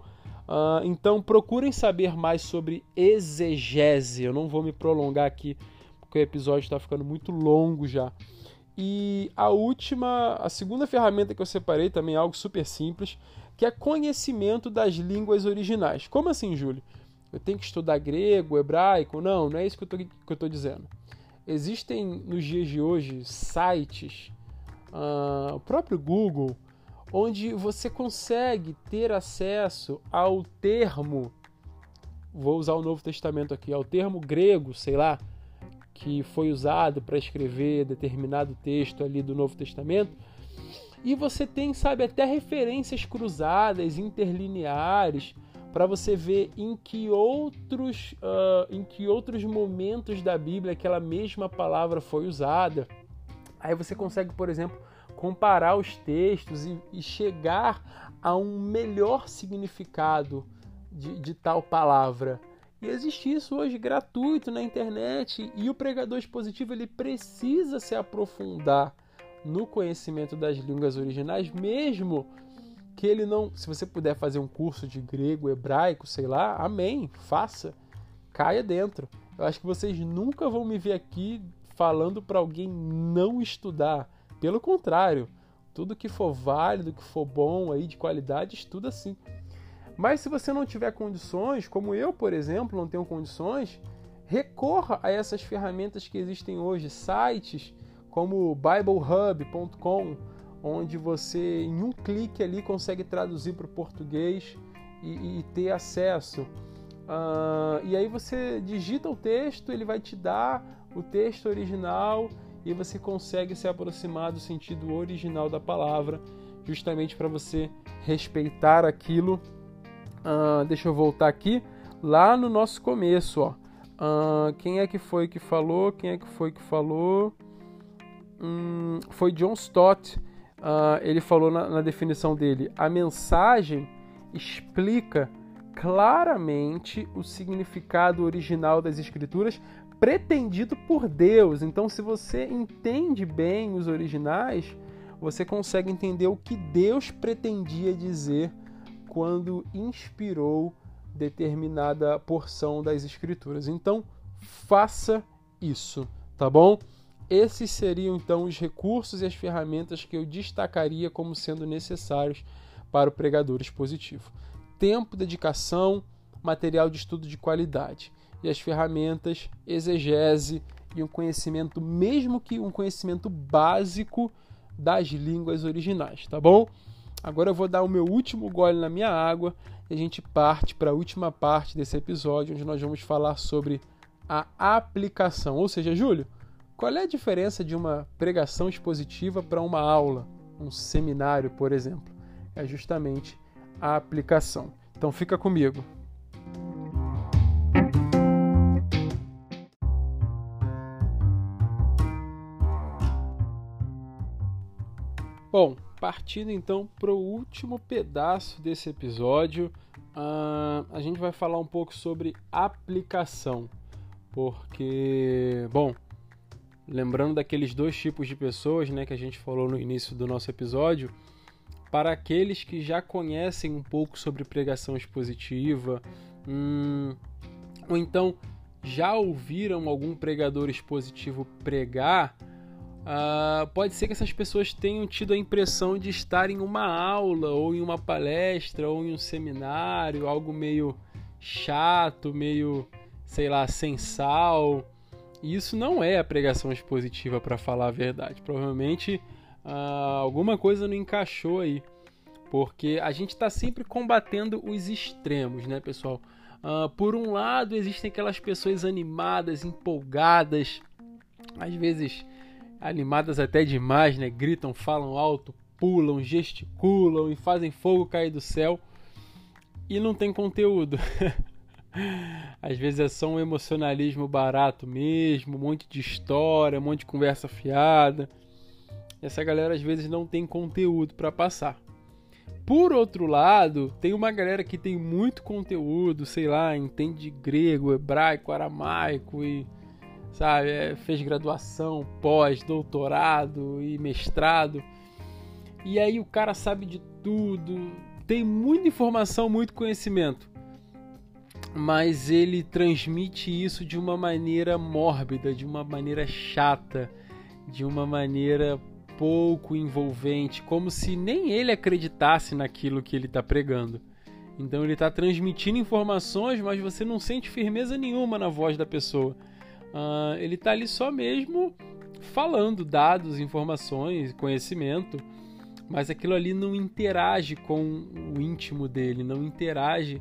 Uh, então procurem saber mais sobre exegese. Eu não vou me prolongar aqui, porque o episódio está ficando muito longo já. E a última, a segunda ferramenta que eu separei também é algo super simples, que é conhecimento das línguas originais. Como assim, Júlio? Eu tenho que estudar grego, hebraico? Não, não é isso que eu estou dizendo. Existem nos dias de hoje sites, uh, o próprio Google, onde você consegue ter acesso ao termo, vou usar o Novo Testamento aqui, ao termo grego, sei lá, que foi usado para escrever determinado texto ali do Novo Testamento. E você tem, sabe, até referências cruzadas, interlineares, para você ver em que outros, uh, em que outros momentos da Bíblia aquela mesma palavra foi usada. Aí você consegue, por exemplo, comparar os textos e, e chegar a um melhor significado de, de tal palavra. E existe isso hoje gratuito na internet e o pregador expositivo ele precisa se aprofundar no conhecimento das línguas originais, mesmo que ele não, se você puder fazer um curso de grego, hebraico, sei lá, amém, faça, caia dentro. Eu acho que vocês nunca vão me ver aqui falando para alguém não estudar. Pelo contrário, tudo que for válido, que for bom aí de qualidade, estuda sim. Mas se você não tiver condições, como eu, por exemplo, não tenho condições, recorra a essas ferramentas que existem hoje, sites como biblehub.com, onde você em um clique ali consegue traduzir para o português e, e, ter acesso. Uh, e aí você digita o texto, ele vai te dar o texto original e você consegue se aproximar do sentido original da palavra, justamente para você respeitar aquilo. Uh, deixa eu voltar aqui, lá no nosso começo, ó. Uh, quem é que foi que falou? Quem é que foi que falou? Hum, foi John Stott. Uh, ele falou na, na definição dele: a mensagem explica claramente o significado original das escrituras pretendido por Deus. Então, se você entende bem os originais, você consegue entender o que Deus pretendia dizer quando inspirou determinada porção das Escrituras. Então, faça isso, tá bom? Esses seriam então os recursos e as ferramentas que eu destacaria como sendo necessários para o pregador expositivo. Tempo, dedicação, material de estudo de qualidade e as ferramentas, exegese e um conhecimento, mesmo que um conhecimento básico das línguas originais, tá bom? Agora eu vou dar o meu último gole na minha água e a gente parte para a última parte desse episódio, onde nós vamos falar sobre a aplicação. Ou seja, Júlio, qual é a diferença de uma pregação expositiva para uma aula, um seminário, por exemplo? É justamente a aplicação. Então fica comigo. Bom, partindo então para o último pedaço desse episódio, uh, a gente vai falar um pouco sobre aplicação, porque, bom, lembrando daqueles dois tipos de pessoas, né, que a gente falou no início do nosso episódio, para aqueles que já conhecem um pouco sobre pregação expositiva, hum, ou então já ouviram algum pregador expositivo pregar Uh, pode ser que essas pessoas tenham tido a impressão de estar em uma aula, ou em uma palestra, ou em um seminário, algo meio chato, meio, sei lá, sem sal. E isso não é a pregação expositiva, para falar a verdade. Provavelmente uh, alguma coisa não encaixou aí, porque a gente está sempre combatendo os extremos, né, pessoal? Uh, por um lado, existem aquelas pessoas animadas, empolgadas, às vezes animadas até demais, né? Gritam, falam alto, pulam, gesticulam e fazem fogo cair do céu e não tem conteúdo. Às vezes é só um emocionalismo barato mesmo, um monte de história, um monte de conversa fiada. Essa galera às vezes não tem conteúdo para passar. Por outro lado, tem uma galera que tem muito conteúdo, sei lá, entende grego, hebraico, aramaico e sabe? É, fez graduação, pós, doutorado e mestrado. E aí o cara sabe de tudo, tem muita informação, muito conhecimento. Mas ele transmite isso de uma maneira mórbida, de uma maneira chata, de uma maneira pouco envolvente, como se nem ele acreditasse naquilo que ele está pregando. Então ele está transmitindo informações, mas você não sente firmeza nenhuma na voz da pessoa. Uh, ele está ali só mesmo falando dados, informações, conhecimento, mas aquilo ali não interage com o íntimo dele, não interage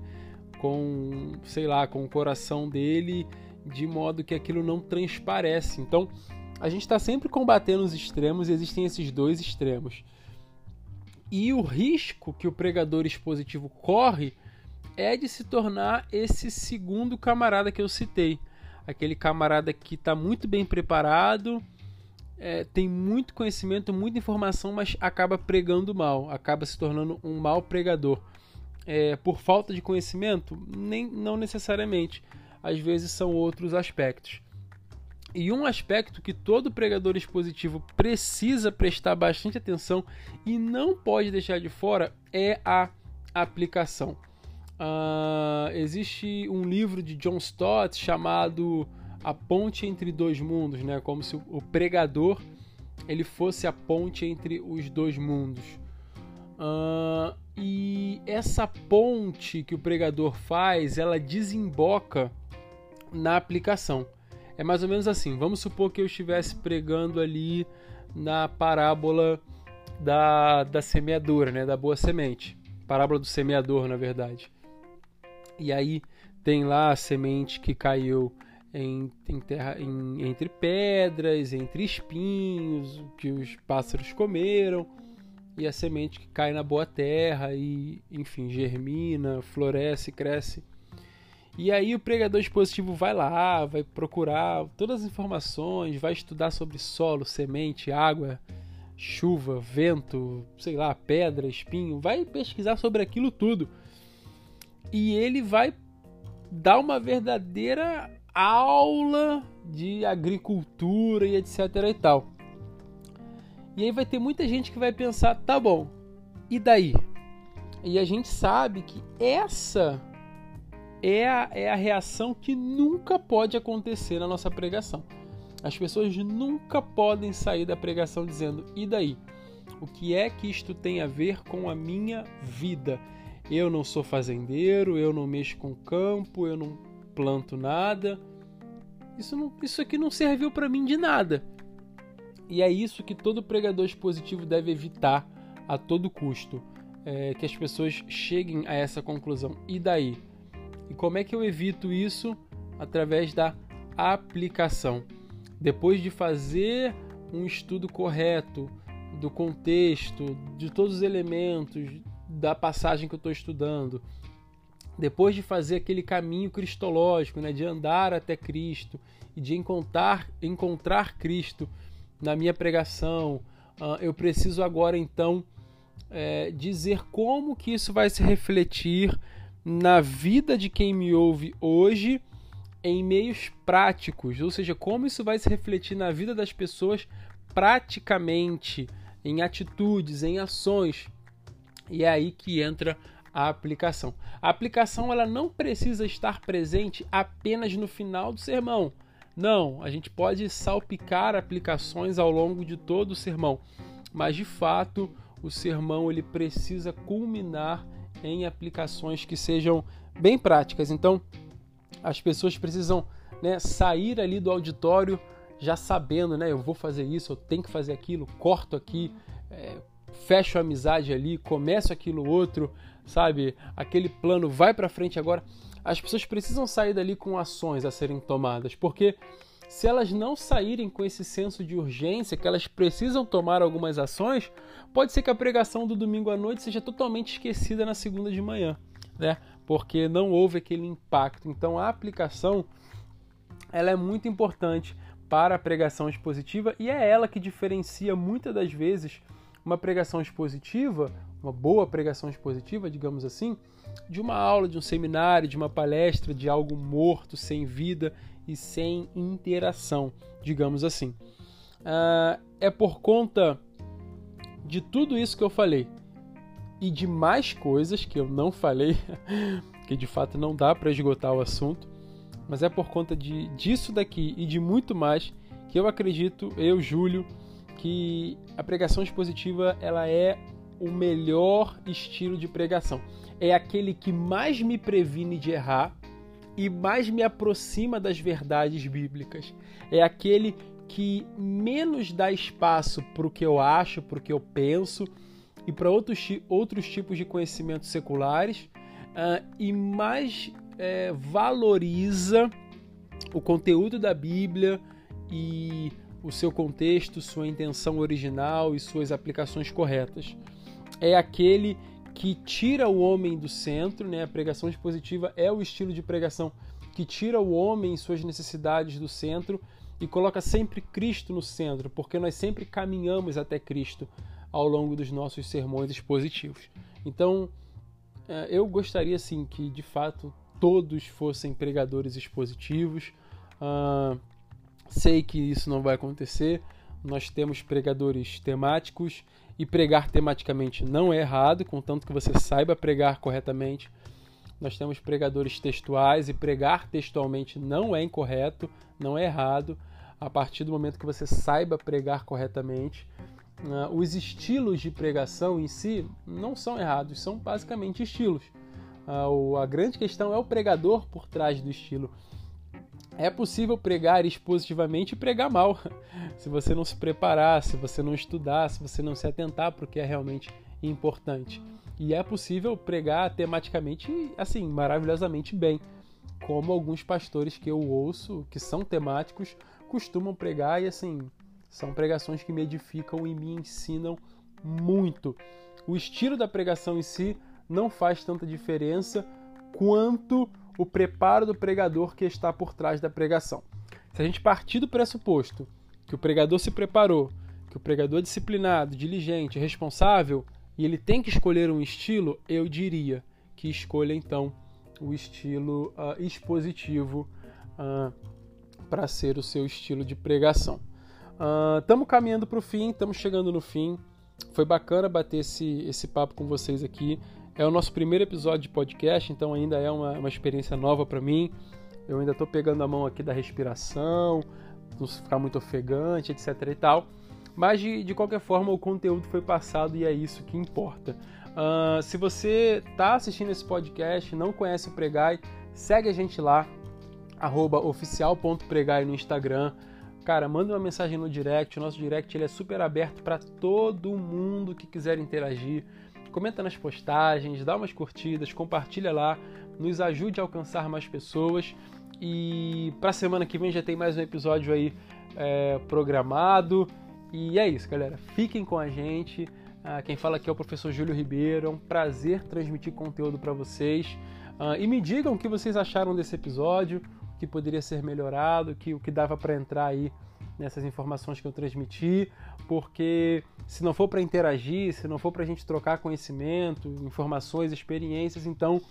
com, sei lá, com o coração dele, de modo que aquilo não transparece. Então, a gente está sempre combatendo os extremos, e existem esses dois extremos. E o risco que o pregador expositivo corre é de se tornar esse segundo camarada que eu citei aquele camarada que está muito bem preparado, é, tem muito conhecimento, muita informação, mas acaba pregando mal, acaba se tornando um mau pregador. É, por falta de conhecimento? Nem, não necessariamente. Às vezes são outros aspectos. E um aspecto que todo pregador expositivo precisa prestar bastante atenção e não pode deixar de fora é a aplicação. Uh, existe um livro de John Stott chamado A Ponte entre Dois Mundos, né? Como se o pregador ele fosse a ponte entre os dois mundos. Uh, e essa ponte que o pregador faz, ela desemboca na aplicação. É mais ou menos assim. Vamos supor que eu estivesse pregando ali na parábola da, da semeadura, né? Da boa semente. Parábola do semeador, na verdade. E aí tem lá a semente que caiu em, em terra, em, entre pedras, entre espinhos, que os pássaros comeram, e a semente que cai na boa terra e, enfim, germina, floresce, cresce. E aí o pregador expositivo vai lá, vai procurar todas as informações, vai estudar sobre solo, semente, água, chuva, vento, sei lá, pedra, espinho, vai pesquisar sobre aquilo tudo e ele vai dar uma verdadeira aula de agricultura e etc e tal. E aí vai ter muita gente que vai pensar, tá bom, e daí? E a gente sabe que essa é a, é a reação que nunca pode acontecer na nossa pregação. As pessoas nunca podem sair da pregação dizendo: e daí? O que é que isto tem a ver com a minha vida? Eu não sou fazendeiro, eu não mexo com campo, eu não planto nada. Isso, não, isso aqui não serviu para mim de nada. E é isso que todo pregador expositivo deve evitar a todo custo. É, que as pessoas cheguem a essa conclusão. E daí? E como é que eu evito isso? Através da aplicação. Depois de fazer um estudo correto do contexto, de todos os elementos da passagem que eu estou estudando, depois de fazer aquele caminho cristológico, né, de andar até Cristo e de encontrar, encontrar Cristo na minha pregação, uh, eu preciso agora então é, dizer como que isso vai se refletir na vida de quem me ouve hoje em meios práticos, ou seja, como isso vai se refletir na vida das pessoas praticamente, em atitudes, em ações. E é aí que entra a aplicação. A aplicação ela não precisa estar presente apenas no final do sermão. Não, a gente pode salpicar aplicações ao longo de todo o sermão, mas de fato o sermão ele precisa culminar em aplicações que sejam bem práticas. Então, as pessoas precisam né, sair ali do auditório já sabendo, né? Eu vou fazer isso, eu tenho que fazer aquilo, corto aqui, é, fecho a amizade ali, começo aquilo outro, sabe? Aquele plano vai para frente agora. As pessoas precisam sair dali com ações a serem tomadas, porque se elas não saírem com esse senso de urgência, que elas precisam tomar algumas ações, pode ser que a pregação do domingo à noite seja totalmente esquecida na segunda de manhã, né? Porque não houve aquele impacto. Então a aplicação ela é muito importante para a pregação expositiva e é ela que diferencia muitas das vezes uma pregação expositiva, uma boa pregação expositiva, digamos assim, de uma aula, de um seminário, de uma palestra, de algo morto, sem vida e sem interação, digamos assim. Uh, é por conta de tudo isso que eu falei e de mais coisas que eu não falei, que de fato não dá para esgotar o assunto, mas é por conta de, disso daqui e de muito mais que eu acredito, eu, Júlio, que a pregação expositiva ela é o melhor estilo de pregação. É aquele que mais me previne de errar e mais me aproxima das verdades bíblicas. É aquele que menos dá espaço para o que eu acho, para o que eu penso e para outros, outros tipos de conhecimentos seculares uh, e mais é, valoriza o conteúdo da Bíblia e o seu contexto, sua intenção original e suas aplicações corretas. É aquele que tira o homem do centro, né? A pregação expositiva é o estilo de pregação que tira o homem e suas necessidades do centro e coloca sempre Cristo no centro, porque nós sempre caminhamos até Cristo ao longo dos nossos sermões expositivos. Então, é, eu gostaria sim que de fato todos fossem pregadores expositivos. Uh, sei que isso não vai acontecer. Nós temos pregadores temáticos e pregar tematicamente não é errado, contanto que você saiba pregar corretamente. Nós temos pregadores textuais e pregar textualmente não é incorreto, não é errado, a partir do momento que você saiba pregar corretamente. Uh, os estilos de pregação em si não são errados, são basicamente estilos. Uh, a grande questão é o pregador por trás do estilo. É possível pregar expositivamente e pregar mal, se você não se preparar, se você não estudar, se você não se atentar para o que é realmente importante. E é possível pregar tematicamente, assim, maravilhosamente bem, como alguns pastores que eu ouço, que são temáticos, costumam pregar e, assim, são pregações que me edificam e me ensinam muito. O estilo da pregação em si não faz tanta diferença quanto o preparo do pregador que está por trás da pregação. Se a gente partir do pressuposto que o pregador se preparou, que o pregador é disciplinado, diligente, responsável, e ele tem que escolher um estilo, eu diria que escolha então o estilo uh, expositivo uh, para ser o seu estilo de pregação. Estamos uh, caminhando para o fim, estamos chegando no fim. Foi bacana bater esse, esse papo com vocês aqui. É o nosso primeiro episódio de podcast, então ainda é uma, uma experiência nova para mim. Eu ainda estou pegando a mão aqui da respiração, não ficar muito ofegante, etc e tal. Mas de, de qualquer forma, o conteúdo foi passado e é isso que importa. Uh, se você está assistindo esse podcast não conhece o Pregai, segue a gente lá, oficial.pregai no Instagram. Cara, manda uma mensagem no direct. O nosso direct ele é super aberto para todo mundo que quiser interagir. Comenta nas postagens, dá umas curtidas, compartilha lá, nos ajude a alcançar mais pessoas. E para semana que vem já tem mais um episódio aí é, programado. E é isso, galera. Fiquem com a gente. Ah, quem fala aqui é o professor Júlio Ribeiro. É um prazer transmitir conteúdo para vocês. Ah, e me digam o que vocês acharam desse episódio, o que poderia ser melhorado, que, o que dava para entrar aí nessas informações que eu transmiti, porque se não for para interagir, se não for para a gente trocar conhecimento, informações, experiências, então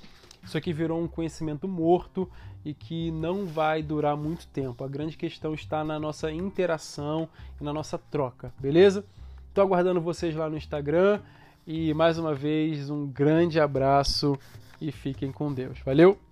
isso aqui virou um conhecimento morto e que não vai durar muito tempo. A grande questão está na nossa interação e na nossa troca, beleza? Estou aguardando vocês lá no Instagram e mais uma vez um grande abraço e fiquem com Deus. Valeu!